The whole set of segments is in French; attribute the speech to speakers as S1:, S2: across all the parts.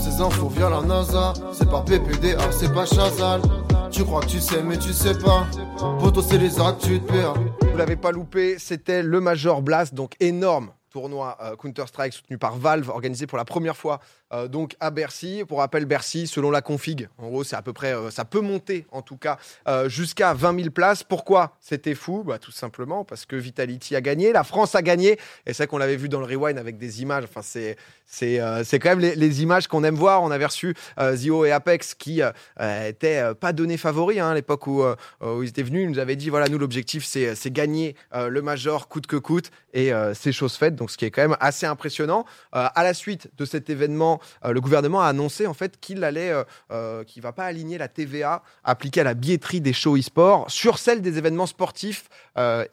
S1: ces infos via la NASA. C'est pas PPDA, c'est pas Chazal. Tu crois que tu sais, mais tu sais pas. Poto, c'est les actes, tu te perds.
S2: Vous l'avez pas loupé, c'était le Major Blast, donc énorme tournoi euh, Counter-Strike soutenu par Valve, organisé pour la première fois euh, donc à Bercy. Pour rappel, Bercy, selon la config, en gros, c'est à peu près, euh, ça peut monter en tout cas jusqu'à 20 000 places. Pourquoi c'était fou? Bah, Tout simplement parce que Vitality a gagné, la France a gagné, et c'est qu'on l'avait vu dans le rewind avec des images. Enfin, c'est c'est quand même les, images qu'on aime voir. On avait reçu Zio et Apex qui étaient pas donnés favoris hein, à l'époque où, où, ils étaient venus. Ils nous avaient dit voilà, nous l'objectif c'est gagner le Major coûte que coûte, et c'est chose faite donc ce qui est quand même assez impressionnant. Euh, à la suite de cet événement, euh, le gouvernement a annoncé en fait qu'il allait, euh, qu'il va pas aligner la TVA appliquée à la billetterie des shows e-sport sur celle des événements sportifs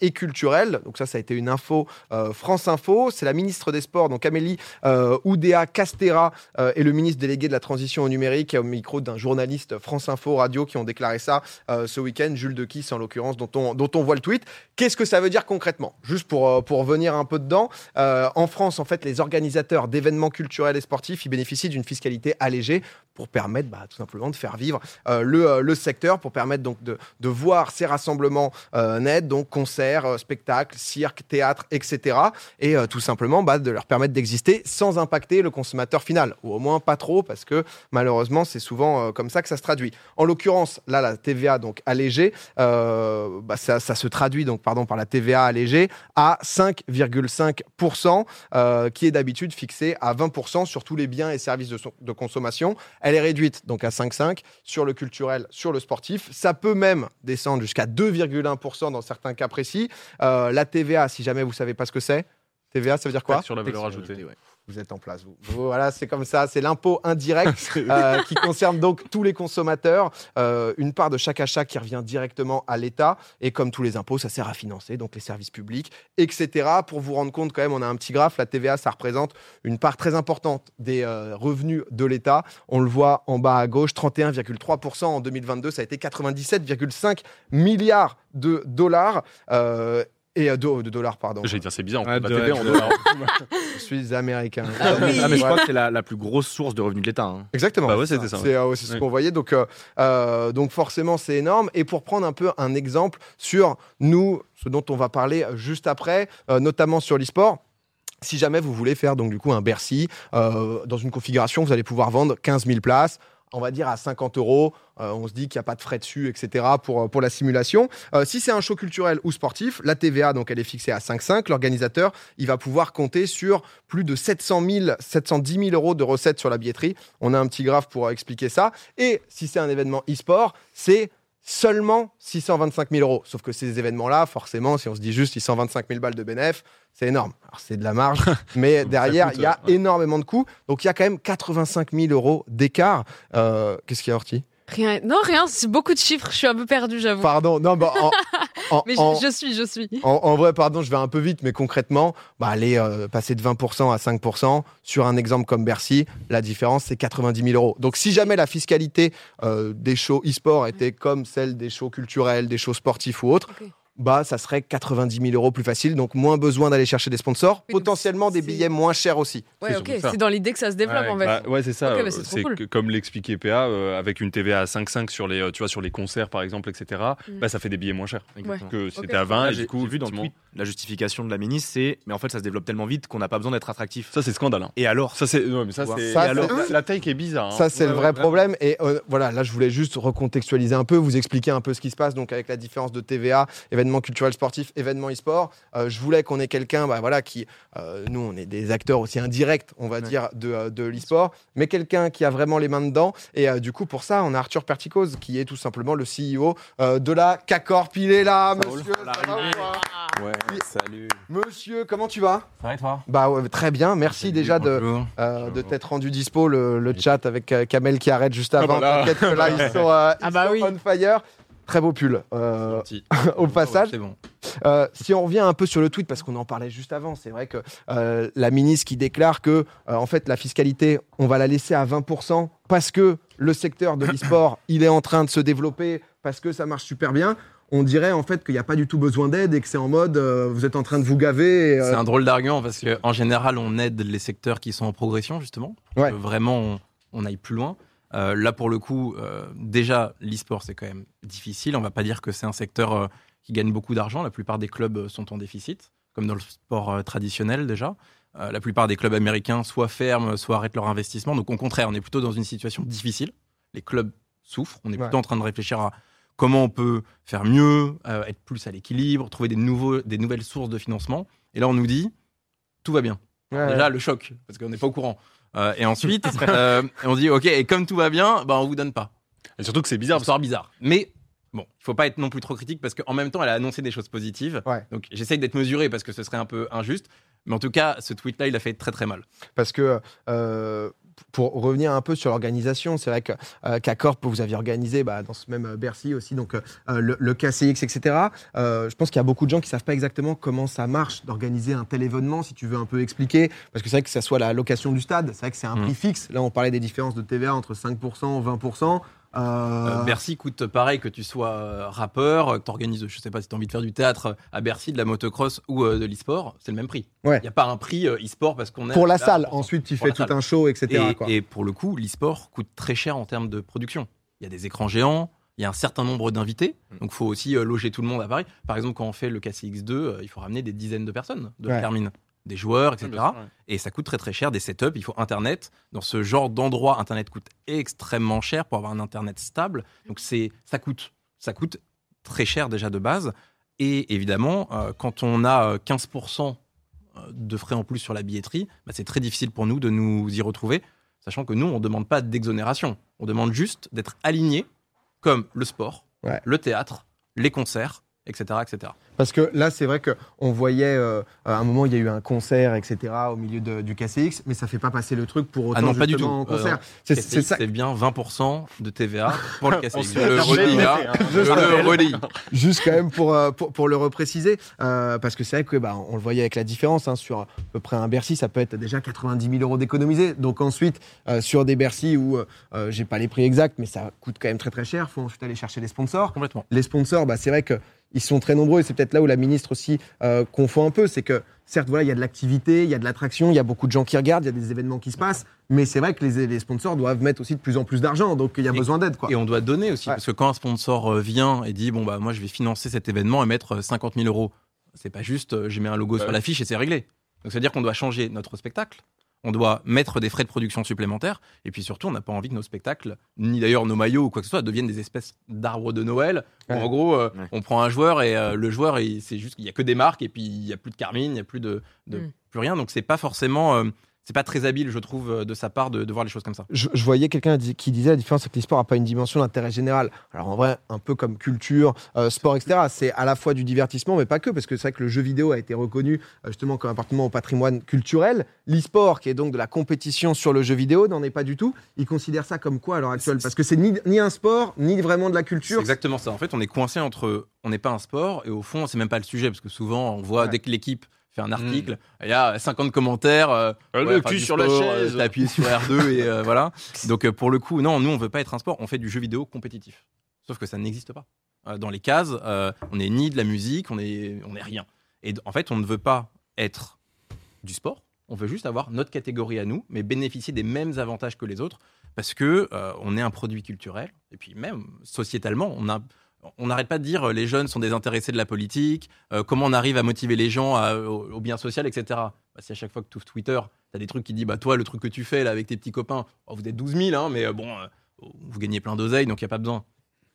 S2: et culturels. Donc ça, ça a été une info France Info. C'est la ministre des Sports, donc Amélie Oudéa Castera, et le ministre délégué de la transition au numérique au micro d'un journaliste France Info Radio qui ont déclaré ça ce week-end. Jules de Kiss en l'occurrence, dont on, dont on voit le tweet. Qu'est-ce que ça veut dire concrètement? Juste pour, pour un peu dedans. Euh, en France, en fait, les organisateurs d'événements culturels et sportifs, ils bénéficient d'une fiscalité allégée pour permettre bah, tout simplement de faire vivre euh, euh, le, secteur, pour permettre donc de, voir ces rassemblements nets, donc concerts, spectacles, cirques, théâtres, etc. Et tout simplement bah, de leur permettre d'exister sans impacter le consommateur final, ou au moins pas trop, parce que malheureusement, c'est souvent comme ça que ça se traduit. En l'occurrence, là, la TVA donc allégée, bah, ça, ça, se traduit donc pardon par la TVA allégée à 5,5% euh, qui est d'habitude fixée à 20% sur tous les biens et services de, consommation. Est réduite donc à 5,5 sur le culturel, sur le sportif. Ça peut même descendre jusqu'à 2,1% dans certains cas précis. Euh, la TVA, si jamais vous savez pas ce que c'est, TVA, ça veut dire quoi
S3: Sur la valeur ajoutée
S2: vous êtes en place. Vous. Voilà, c'est comme ça. C'est l'impôt indirect euh, qui concerne donc tous les consommateurs. Euh, une part de chaque achat qui revient directement à l'État. Et comme tous les impôts, ça sert à financer donc les services publics, etc. Pour vous rendre compte, quand même, on a un petit graphe. La TVA, ça représente une part très importante des euh, revenus de l'État. On le voit en bas à gauche, 31,3% en 2022. Ça a été 97,5 milliards de dollars. Et euh, de, de, dollars, pardon.
S3: J'allais dire, c'est bien, on ah, TV en dollars.
S2: je suis américain.
S4: Ah, oui. ah, mais je crois que c'est la, la, plus grosse source de revenus de l'État. Hein.
S2: Exactement.
S3: Bah ouais, c'était ça.
S2: C'est euh, ce qu'on voyait. Donc, euh, euh, donc forcément, c'est énorme. Et pour prendre un peu un exemple sur nous, ce dont on va parler juste après, notamment sur l'e-sport. Si jamais vous voulez faire donc du coup un Bercy dans une configuration, vous allez pouvoir vendre 15 000 places on va dire à 50 euros. Euh, on se dit qu'il n'y a pas de frais dessus, etc. pour, euh, pour la simulation. Euh, si c'est un show culturel ou sportif, la TVA, donc elle est fixée à 5,5. L'organisateur, il va pouvoir compter sur plus de 700 000, 710 000 euros de recettes sur la billetterie. On a un petit graphe pour expliquer ça. Et si c'est un événement e-sport, c'est seulement 625 000 euros. Sauf que ces événements-là, forcément, si on se dit juste 625 000 balles de bénéfices, c'est énorme. Alors, c'est de la marge, mais derrière, il y a énormément de coûts. Donc, il y a quand même 85 000 euros d'écart. Euh, qu'est-ce qu'il y a, Orti
S5: Rien. Non, rien. C'est beaucoup de chiffres. Je suis un peu perdu, j'avoue.
S2: Pardon. Non, bah,
S5: mais je, suis, je suis.
S2: En, vrai, pardon, je vais un peu vite, mais concrètement, bah, aller euh, passer de 20% à 5% sur un exemple comme Bercy, la différence, c'est 90 000 euros. Donc, si jamais la fiscalité euh, des shows e-sport était comme celle des shows culturels, des shows sportifs ou autres, bah, ça serait 90 000 euros plus facile, donc moins besoin d'aller chercher des sponsors, potentiellement des billets moins chers aussi.
S5: Ouais, ok, c'est dans l'idée que ça se développe en fait.
S3: Bah, ouais, c'est ça. Bah, c'est comme l'expliquait PA, euh, avec une TVA à 5,5 sur les, euh, tu vois, sur les concerts par exemple, etc. Mm. Bah, ça fait des billets moins chers que c'était à 20.
S4: et du coup, vu dans le tweet, la justification de la ministre, c'est mais en fait ça se développe tellement vite qu'on n'a pas besoin d'être attractif.
S3: Ça c'est scandale. Hein.
S4: Et alors?
S3: Ça c'est mais ça c'est la, taille qui est bizarre. Hein.
S2: Ça c'est le vrai problème. Et euh, voilà, là je voulais juste recontextualiser un peu, vous expliquer un peu ce qui se passe donc avec la différence de TVA, événements culturels sportifs événements e-sport. Euh, je voulais qu'on ait quelqu'un, bah, voilà, qui, euh, nous, on est des acteurs aussi indirects, on va dire, de, euh, de l'e-sport, mais quelqu'un qui a vraiment les mains dedans. Et du coup, pour ça, on a Arthur Perticose, qui est tout simplement le CEO de la CACORP. Il est là, monsieur.
S6: ouais, salut.
S2: Monsieur, comment tu vas?
S6: Ça va et toi?
S2: Bah très bien. Merci déjà de, de t'être rendu dispo le, chat avec Kamel qui arrête juste avant. Ah bah là. là, ils sont, ah bah on fire. Très beau pull euh, au passage. bon. Euh, si on revient un peu sur le tweet, parce qu'on en parlait juste avant, c'est vrai que euh, la ministre qui déclare que en fait la fiscalité, on va la laisser à 20% parce que le secteur de l'e-sport, il est en train de se développer, parce que ça marche super bien on dirait en fait qu'il n'y a pas du tout besoin d'aide et que c'est en mode vous êtes en train de vous gaver.
S4: C'est un drôle d'argument parce qu'en général on aide les secteurs qui sont en progression justement. Vraiment on aille plus loin. Là, pour le coup, déjà, l'e-sport, c'est quand même difficile. On va pas dire que c'est un secteur qui gagne beaucoup d'argent. La plupart des clubs sont en déficit, comme dans le sport traditionnel déjà. la plupart des clubs américains soit ferment, soit arrêtent leur investissement. Donc, au contraire, on est plutôt dans une situation difficile. Les clubs souffrent. On est plutôt en train de réfléchir à comment on peut faire mieux, euh, être plus à l'équilibre, trouver des, nouveaux, des nouvelles sources de financement. Et là, on nous dit, tout va bien. Déjà, le choc, parce qu'on n'est pas au courant. Euh, et ensuite, euh, on dit, OK, et comme tout va bien, bah, on vous donne pas.
S3: Et surtout que c'est bizarre.
S4: C'est bizarre. Mais bon, il faut pas être non plus trop critique, parce qu'en même temps, elle a annoncé des choses positives. Donc, j'essaye d'être mesuré, parce que ce serait un peu injuste. Mais en tout cas, ce tweet-là, il a fait très très mal.
S2: Parce que pour revenir un peu sur l'organisation, c'est vrai qu'à Corp, vous aviez organisé bah, dans ce même euh, Bercy aussi donc, euh, le, le, KCX, etc. Euh, je pense qu'il y a beaucoup de gens qui ne savent pas exactement comment ça marche d'organiser un tel événement, si tu veux un peu expliquer. Parce que c'est vrai que ça soit la location du stade, c'est vrai que c'est un mmh. prix fixe. Là, on parlait des différences de TVA entre 5% et 20%.
S4: Euh... Bercy coûte pareil que tu sois euh, rappeur, que tu organises, je sais pas si tu as envie de faire du théâtre à Bercy, de la motocross ou euh, de l'e-sport, c'est le même prix. Il n'y a pas un prix euh, e-sport parce qu'on est.
S2: Pour la salle, ensuite tu fais tout un show, etc.
S4: Et, pour le coup, l'e-sport coûte très cher en termes de production. Il y a des écrans géants, il y a un certain nombre d'invités, mm. donc il faut aussi loger tout le monde à Paris. Par exemple, quand on fait le KCX2, il faut ramener des dizaines de personnes de la termine des joueurs, etc. Et ça coûte très très cher, des setups, il faut Internet. Dans ce genre d'endroit, Internet coûte extrêmement cher pour avoir un Internet stable. Donc c'est, ça coûte, ça coûte très cher déjà de base. Et évidemment, euh, quand on a 15% euh, de frais en plus sur la billetterie, bah, c'est très difficile pour nous de nous y retrouver, sachant que nous, on ne demande pas d'exonération. On demande juste d'être aligné comme le sport, le théâtre, les concerts, etc. etc.
S2: Parce que là, c'est vrai qu'on voyait, euh, à un moment, il y a eu un concert, etc., au milieu du KCX, mais ça ne fait pas passer le truc pour autant
S4: ah non, pas du
S2: tout. concert.
S4: Euh, c'est bien 20% de TVA pour le KCX. le redis là. Je le redis.
S2: Juste quand même pour, euh, pour, pour le repréciser, parce que c'est vrai que bah, on le voyait avec la différence, hein, sur à peu près un Bercy, ça peut être déjà 90 000 euros d'économiser. Donc ensuite, sur des Bercy où j'ai pas les prix exacts, mais ça coûte quand même très très cher, il faut ensuite aller chercher les sponsors.
S4: Complètement.
S2: Les sponsors, bah, c'est vrai que ils sont très nombreux et c'est peut-être là où la ministre aussi euh, confond un peu, c'est que certes voilà il y a de l'activité, il y a de l'attraction, il y a beaucoup de gens qui regardent, il y a des événements qui se passent, mais c'est vrai que les, sponsors doivent mettre aussi de plus en plus d'argent, donc il y a besoin d'aide
S4: Et on doit donner aussi parce que quand un sponsor euh, vient et dit bon bah moi je vais financer cet événement et mettre 50 euh, 000 euros, c'est pas juste je mets un logo sur l'affiche et c'est réglé. Donc c'est à dire qu'on doit changer notre spectacle, on doit mettre des frais de production supplémentaires. Et puis surtout, on n'a pas envie que nos spectacles, ni d'ailleurs nos maillots ou quoi que ce soit, deviennent des espèces d'arbres de Noël. en gros, euh, on prend un joueur et euh, le joueur, c'est juste qu'il n'y a que des marques et puis il n'y a plus de Carmine, il n'y a plus de, mm. plus rien. Donc c'est pas forcément. C'est pas très habile, je trouve, euh, de sa part de, voir les choses comme ça.
S2: Je, voyais quelqu'un qui disait la différence, c'est que l'e-sport n'a pas une dimension d'intérêt général. Alors en vrai, un peu comme culture, euh, sport, etc., c'est à la fois du divertissement, mais pas que, parce que c'est vrai que le jeu vidéo a été reconnu euh, justement comme appartenant au patrimoine culturel. L'e-sport, qui est donc de la compétition sur le jeu vidéo, n'en est pas du tout. Ils considèrent ça comme quoi à l'heure actuelle? Parce que c'est ni, ni, un sport, ni vraiment de la culture.
S4: C'est exactement ça. En fait, on est coincé entre on n'est pas un sport, et au fond, c'est même pas le sujet, parce que souvent, on voit dès que l'équipe fait un article, il y a 50 commentaires. Euh,
S3: le cul sur la chaise.
S4: Euh, appuyé sur R2 et euh, voilà. Donc pour le coup, non, nous on veut pas être un sport, on fait du jeu vidéo compétitif. Sauf que ça n'existe pas. dans les cases, on n'est ni de la musique, on est, on est rien. Et en fait, on ne veut pas être du sport. On veut juste avoir notre catégorie à nous, mais bénéficier des mêmes avantages que les autres, parce que on est un produit culturel. Et puis même sociétalement, on a on n'arrête pas de dire euh, les jeunes sont désintéressés de la politique, euh, comment on arrive à motiver les gens au, bien social, etc. Bah, si à chaque fois que tu ouvres Twitter, tu as des trucs qui disent bah, toi, le truc que tu fais là avec tes petits copains, oh, vous êtes 12 000, hein, mais euh, bon, vous gagnez plein d'oseilles, donc il n'y a pas besoin.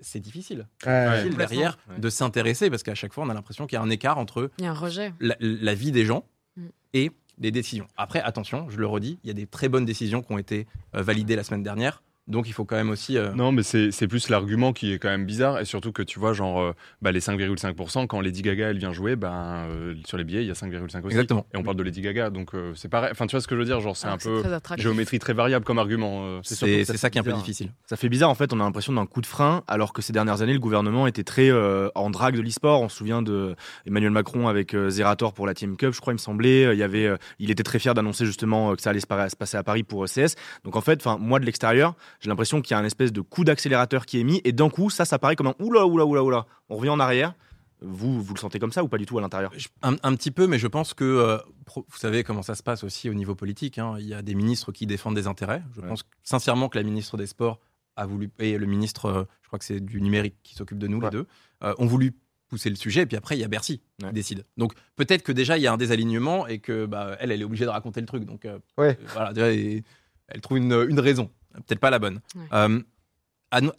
S4: C'est difficile. difficile derrière de s'intéresser parce qu'à chaque fois, on a l'impression qu'il y a un écart entre
S5: un rejet.
S4: La, vie des gens mm. et des décisions. Après, attention, je le redis, il y a des très bonnes décisions qui ont été validées la semaine dernière. Donc il faut quand même aussi. Euh,
S3: non, mais c'est plus l'argument qui est quand même bizarre. Et surtout que tu vois, genre, euh, bah, les 5,5%, quand Lady Gaga elle vient jouer, ben, euh, sur les billets, il y a 5,5%
S4: Exactement.
S3: Et on parle de Lady Gaga. Donc c'est pareil. Enfin, tu vois ce que je veux dire? Genre, c'est ah, un peu géométrie très variable comme argument.
S4: c'est ça, qui est un peu difficile.
S7: Ça fait bizarre, en fait. On a l'impression d'un coup de frein, alors que ces dernières années, le gouvernement était très en drague de l'e-sport. On se souvient de Emmanuel Macron avec Zerator pour la Team Cup, je crois, il me semblait. Il, y avait, il était très fier d'annoncer justement que ça allait se passer à Paris pour CS. Donc en fait, moi de l'extérieur, j'ai l'impression qu'il y a un espèce de coup d'accélérateur qui est mis et d'un coup ça ça paraît comme un oula oula oula oula on revient en arrière Vous, vous le sentez comme ça ou pas du tout à l'intérieur?
S4: Un, petit peu, mais je pense que vous savez comment ça se passe aussi au niveau politique. Hein. Il y a des ministres qui défendent des intérêts. Je pense sincèrement que la ministre des Sports a voulu et le ministre, je crois que c'est du numérique qui s'occupe de nous les deux, ont voulu pousser le sujet. Et puis après, il y a Bercy qui décide. Donc peut-être que déjà, il y a un désalignement et que bah, elle, elle est obligée de raconter le truc. Donc euh, ouais. voilà, elle trouve une, une raison. Peut-être pas la bonne. Euh,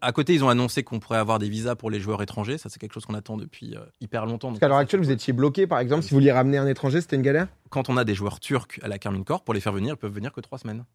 S4: à, côté, ils ont annoncé qu'on pourrait avoir des visas pour les joueurs étrangers. Ça, c'est quelque chose qu'on attend depuis euh, hyper longtemps.
S2: Parce qu'à l'heure actuelle, vous étiez bloqué, par exemple, si vous vouliez ramener un étranger, c'était une galère?
S4: Quand on a des joueurs turcs à la Carmine Corp, pour les faire venir, ils peuvent venir que trois semaines.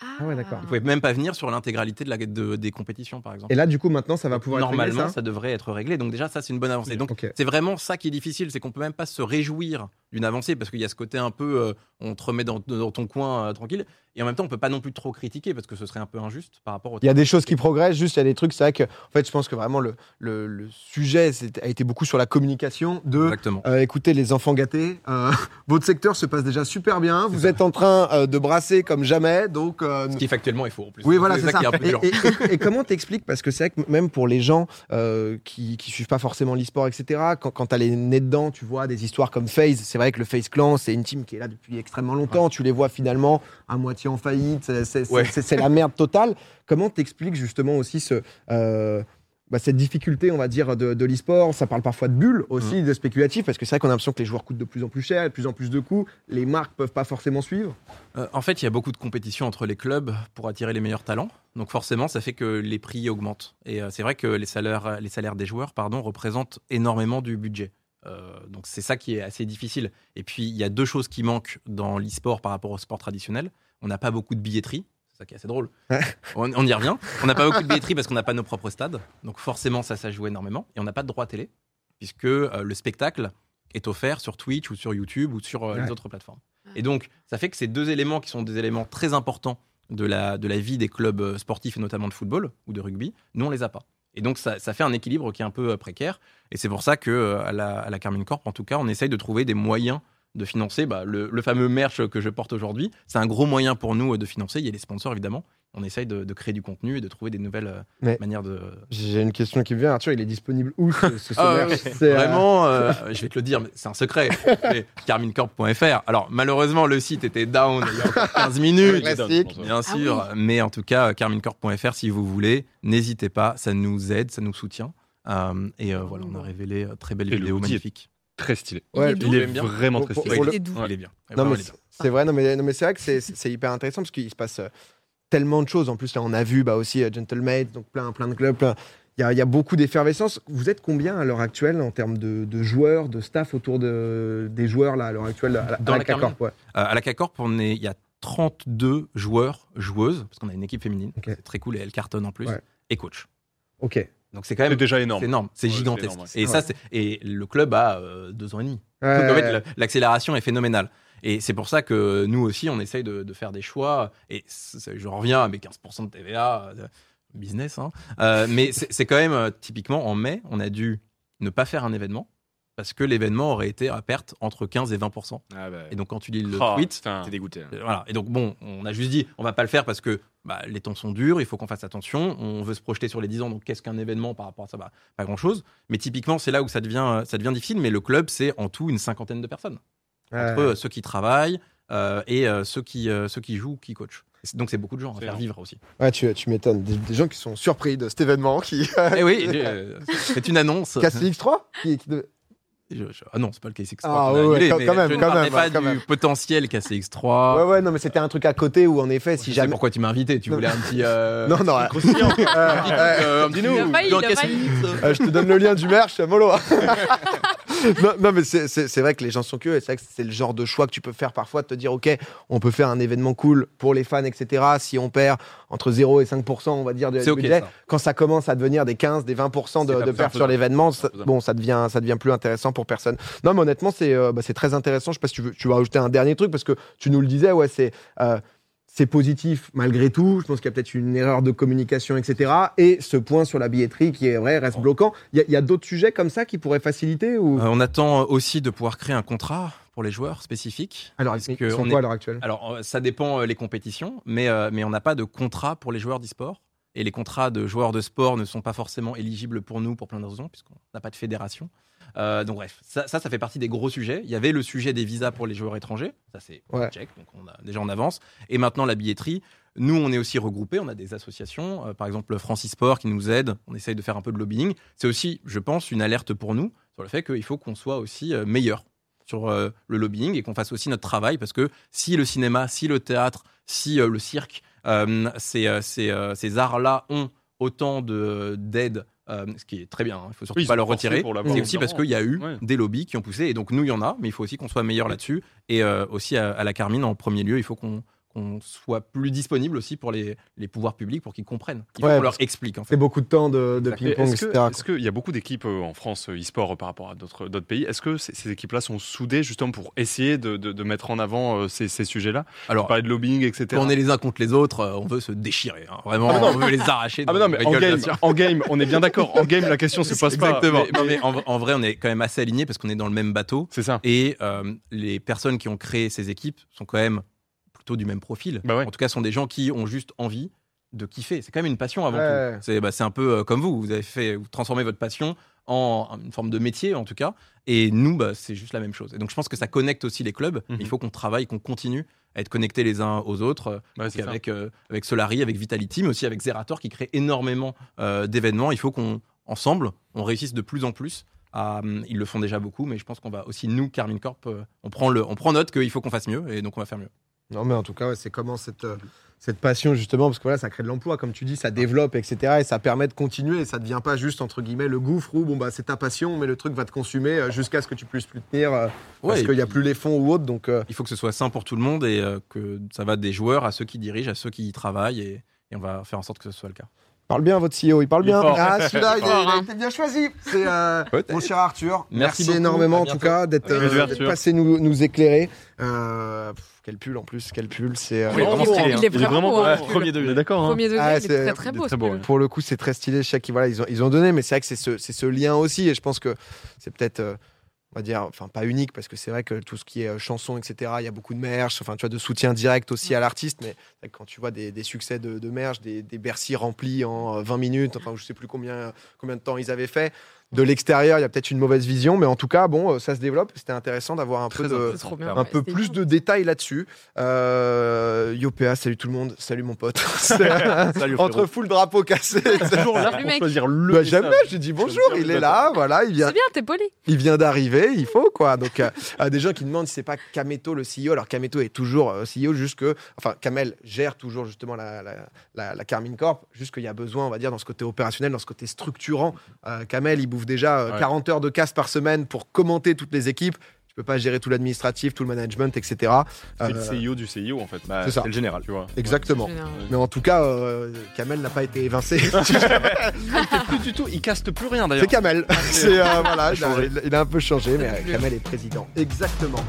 S2: Ah ouais, d'accord.
S4: Vous pouvez même pas venir sur l'intégralité de la, de, des compétitions, par exemple.
S2: Et là, du coup, maintenant, ça va pouvoir
S4: Normalement, être
S2: réglé,
S4: ça, ça devrait être réglé. Donc déjà, ça, c'est une bonne avancée. Donc c'est vraiment ça qui est difficile, c'est qu'on peut même pas se réjouir d'une avancée parce qu'il y a ce côté un peu, euh, on te remet dans, ton coin euh, tranquille. Et en même temps, on peut pas non plus trop critiquer parce que ce serait un peu injuste par rapport au.
S2: Il y a des choses qui progressent, juste il y a des trucs. C'est vrai que, en fait, je pense que vraiment le, le, sujet a été beaucoup sur la communication de.
S4: Exactement.
S2: Euh, écoutez, les enfants gâtés, votre secteur se passe déjà super bien. Vous êtes en train de brasser comme jamais, donc.
S4: Ce qui factuellement il faut en plus.
S2: Oui, voilà, c'est ça. et, comment t'expliques Parce que c'est vrai que même pour les gens qui, qui suivent pas forcément l'e-sport, etc. Quand, quand tu as les nez dedans, tu vois des histoires comme FaZe. C'est vrai que le FaZe Clan, c'est une team qui est là depuis extrêmement longtemps. Tu les vois finalement à moitié en faillite. C'est la merde totale. Comment t'expliques justement aussi ce, euh, bah, cette difficulté, on va dire, de, de l'e-sport Ça parle parfois de bulles aussi, mmh. de spéculatif, parce que c'est vrai qu'on a l'impression que les joueurs coûtent de plus en plus cher, de plus en plus de coûts. Les marques peuvent pas forcément suivre?
S4: Euh, en fait, il y a beaucoup de compétition entre les clubs pour attirer les meilleurs talents. Donc forcément, ça fait que les prix augmentent. Et euh, c'est vrai que les salaires, les salaires des joueurs pardon, représentent énormément du budget. Euh, donc c'est ça qui est assez difficile. Et puis il y a deux choses qui manquent dans l'e-sport par rapport au sport traditionnel. On n'a pas beaucoup de billetterie. C'est ça qui est assez drôle. on, y revient. On n'a pas beaucoup de billetterie parce qu'on n'a pas nos propres stades. Donc forcément, ça, ça joue énormément. Et on n'a pas de droit télé, puisque euh, le spectacle est offert sur Twitch ou sur YouTube ou sur euh, les autres plateformes. Et donc, ça fait que ces deux éléments qui sont des éléments très importants de la, de la vie des clubs sportifs et notamment de football ou de rugby, nous, on les a pas. Et donc, ça, ça, fait un équilibre qui est un peu euh, précaire. Et c'est pour ça qu'à euh, à la, à la Carmine Corp, en tout cas, on essaye de trouver des moyens de financer bah, le, le, fameux merch que je porte aujourd'hui. C'est un gros moyen pour nous euh, de financer. Il y a les sponsors, évidemment on essaye de, créer du contenu et de trouver des nouvelles euh, manières de.
S2: J'ai une question qui me vient. Arthur, il est disponible où ce, ce
S4: ah, Vraiment, euh, je vais te le dire, mais c'est un secret. Carminecorp.fr. Alors, malheureusement, le site était down il y a 15 minutes. bien sûr. Ah mais en tout cas, carminecorp.fr, si vous voulez, n'hésitez pas. Ça nous aide, ça nous soutient. Euh, et voilà, on a révélé très belle vidéo magnifique.
S3: Très stylé.
S2: il,
S3: est, vraiment très stylé.
S5: Il est doux.
S4: il est bien.
S2: Non, mais c'est vrai, non, mais, non, mais c'est vrai que c'est hyper intéressant parce qu'il se passe tellement de choses. En plus, là, on a vu bah, aussi euh, Gentlemate, donc plein, plein de clubs. Il y, a, beaucoup d'effervescence. Vous êtes combien à l'heure actuelle en termes de, joueurs, de staff autour de, des joueurs là, à l'heure actuelle à,
S4: Dans la, CACORP euh, À la CACORP, on est, il y a 32 joueurs, joueuses, parce qu'on a une équipe féminine. C'est très cool et elle cartonne en plus. Et coach.
S2: Ok.
S4: Donc c'est quand même
S3: déjà énorme.
S4: C'est énorme, c'est gigantesque. et ça, et le club a euh, deux ans et demi. Donc en fait, l'accélération est phénoménale. Et c'est pour ça que nous aussi, on essaye de, faire des choix. Et je reviens à mes 15% de TVA, euh, business. Hein. Euh, mais c'est quand même, typiquement, en mai, on a dû ne pas faire un événement parce que l'événement aurait été à perte entre 15 et 20 ah bah. Et donc quand tu lis le oh, tweet,
S3: t'es dégoûté. Hein.
S4: Voilà. Et donc bon, on a juste dit, on va pas le faire parce que bah, les temps sont durs, il faut qu'on fasse attention. On veut se projeter sur les 10 ans, donc qu'est-ce qu'un événement par rapport à ça? Bah, Pas grand chose. Mais typiquement, c'est là où ça devient, ça devient difficile. Mais le club, c'est en tout une cinquantaine de personnes entre euh, ceux qui travaillent euh, et euh, ceux, qui, ceux qui jouent, qui coachent. Donc c'est beaucoup de gens à faire vivre aussi.
S2: Ouais, tu, tu m'étonnes. Des, gens qui sont surpris de cet événement. Qui...
S4: Eh oui, c'est une annonce.
S2: KCX3 qui,
S4: ah non, c'est pas le KCX3.
S2: Ah ouais, quand, même,
S4: je
S2: quand
S4: ne
S2: pas
S4: du
S2: même.
S4: potentiel KCX3.
S2: Ouais, ouais, non, mais c'était un truc à côté où en effet, si jamais.
S4: Pourquoi tu m'as invité Tu voulais un petit.
S2: Non, non,
S4: Dis-nous,
S2: je te donne le lien du merch, mollo. non, mais c'est vrai que les gens sont curieux et c'est vrai que c'est le genre de choix que tu peux faire parfois de te dire, OK, on peut faire un événement cool pour les fans, etc. Si on perd entre 0 et 5%, on va dire, de budget, quand ça commence à devenir des 15, des 20% de, de perte sur l'événement, bon, ça devient, ça devient plus intéressant pour personne. Non, mais honnêtement, c'est euh, bah, très intéressant. Je sais pas si tu veux, tu vas rajouter un dernier truc parce que tu nous le disais, ouais, c'est. Euh, c'est positif malgré tout. Je pense qu'il y a peut-être une erreur de communication, etc. Et ce point sur la billetterie qui est vrai reste bloquant. Il y a, d'autres sujets comme ça qui pourraient faciliter ou...
S4: Euh, on attend aussi de pouvoir créer un contrat pour les joueurs spécifiques.
S2: Alors, ils que sont quoi à l'heure actuelle?
S4: Alors, euh, ça dépend euh, les compétitions, mais, mais on n'a pas de contrat pour les joueurs d'e-sport. Et les contrats de joueurs de sport ne sont pas forcément éligibles pour nous pour plein de raisons, puisqu'on n'a pas de fédération. Donc bref, ça, ça, fait partie des gros sujets. Il y avait le sujet des visas pour les joueurs étrangers, ça c'est check, donc on a déjà en avance. Et maintenant la billetterie. Nous, on est aussi regroupés, on a des associations, par exemple Francis Sport qui nous aide, on essaye de faire un peu de lobbying. C'est aussi, je pense, une alerte pour nous sur le fait qu'il faut qu'on soit aussi meilleur sur le lobbying et qu'on fasse aussi notre travail parce que si le cinéma, si le théâtre, si le cirque, ces, ces, ces arts-là ont autant d'aide, euh, ce qui est très bien, il hein, il faut surtout pas le retirer. C'est aussi parce qu'il y a eu des lobbies qui ont poussé, et donc nous, il y en a, mais il faut aussi qu'on soit meilleur là-dessus. Et euh, aussi à, à, la Carmine, en premier lieu, il faut qu'on qu'on soit plus disponible aussi pour les, les pouvoirs publics pour qu'ils comprennent. Il faut qu'on leur explique. En
S2: fait. C'est beaucoup de temps de, de ping-pong,
S3: etc. Est-ce qu'il y a beaucoup d'équipes euh, en France euh, e-sport euh, par rapport à d'autres pays Est-ce que ces, équipes-là sont soudées justement pour essayer de, de, mettre en avant ces, ces sujets-là? Alors, parler de lobbying, etc.
S4: Quand on est les uns contre les autres, on veut se déchirer. Hein. Vraiment, ah, on veut les arracher.
S3: Ah, non, mais en, game, en, game, on est bien d'accord. En game, la question se pose
S4: pas. Exactement. Mais, en, vrai, on est quand même assez alignés parce qu'on est dans le même bateau.
S3: C'est ça.
S4: Et les personnes qui ont créé ces équipes sont quand même du même profil.
S3: Bah
S4: en tout cas, ce sont des gens qui ont juste envie de kiffer. C'est quand même une passion avant tout. C'est bah, un peu euh, comme vous. Vous avez fait, vous transformez votre passion en une forme de métier en tout cas. Et nous, bah, c'est juste la même chose. Et donc je pense que ça connecte aussi les clubs. Mhm. Il faut qu'on travaille, qu'on continue à être connectés les uns aux autres. avec, euh, avec Solari, avec Vitality, mais aussi avec Zerator qui crée énormément euh, d'événements. Il faut qu'on, ensemble, on réussisse de plus en plus. À, ils le font déjà beaucoup, mais je pense qu'on va aussi, nous, Carmine Corp, on, prend le, on prend note qu'il faut qu'on fasse mieux, et donc on va faire mieux.
S2: Non, mais en tout cas, c'est comment cette, euh, cette passion, justement, parce que voilà, ça crée de l'emploi, comme tu dis, ça développe, etc. Et ça permet de continuer. Et ça ne devient pas juste, entre guillemets, le gouffre où bon, bah, c'est ta passion, mais le truc va te consumer euh, jusqu'à ce que tu puisses plus tenir euh, parce qu'il n'y a plus les fonds ou autre. Donc,
S4: Il faut que ce soit sain pour tout le monde et que ça va des joueurs à ceux qui dirigent, à ceux qui y travaillent. Et, et on va faire en sorte que ce soit le cas
S2: parle bien, votre CEO, il parle bien. Ah, celui-là, il, a été bien choisi. C'est euh, mon cher Arthur. Merci, énormément, en tout cas, d'être euh, passé nous, nous éclairer. Euh, quel pull en plus, quel pull, c'est.
S5: il, est vraiment,
S3: hein. premier degré, d'accord.
S5: Hein. Premier degré, ah, il est très très beau.
S2: Pour le coup, c'est très stylé. Je sais qu'ils voilà, ils ont, ils ont donné, mais c'est vrai que c'est ce, ce, lien aussi, et je pense que c'est peut-être on va dire, enfin pas unique, parce que c'est vrai que tout ce qui est euh, chanson, etc., il y a beaucoup de merch, enfin tu vois, de soutien direct aussi à l'artiste, mais quand tu vois des, succès de, de merch, des, des Bercy remplis en 20 euh, minutes, enfin je sais plus combien, combien de temps ils avaient fait, de l'extérieur, il y a peut-être une mauvaise vision, mais en tout cas, bon, euh, ça se développe. C'était intéressant d'avoir un peu, de, un peu plus de détails là-dessus. Euh, Yopéa, salut tout le monde, salut mon pote. salut, Entre full drapeau cassé.
S3: toujours là pour choisir le.
S2: Bah, jamais, j'ai dit bonjour, il est là, voilà, il vient.
S5: C'est bien, t'es poli.
S2: Il vient d'arriver, il faut quoi. Donc, euh, euh, des gens qui demandent si c'est pas Kameto le CEO. Alors, Kameto est toujours CEO, juste que, enfin, Kamel gère toujours justement la, la, la, Carmine Corp, juste qu'il y a besoin, on va dire, dans ce côté opérationnel, dans ce côté structurant. Kamel, il bouffe déjà 40 euh, heures de casse par semaine pour commenter toutes les équipes. Je peux pas gérer tout l'administratif, tout le management, etc.
S3: C'est le euh, CEO du CEO en fait. Bah, c'est ça. le général, tu vois.
S2: Exactement. Mais en tout cas, euh, Kamel n'a pas été évincé.
S3: il plus du tout. Il caste plus rien d'ailleurs.
S2: C'est Kamel. c'est voilà, il a, il a, un peu changé, mais Kamel est président. Exactement.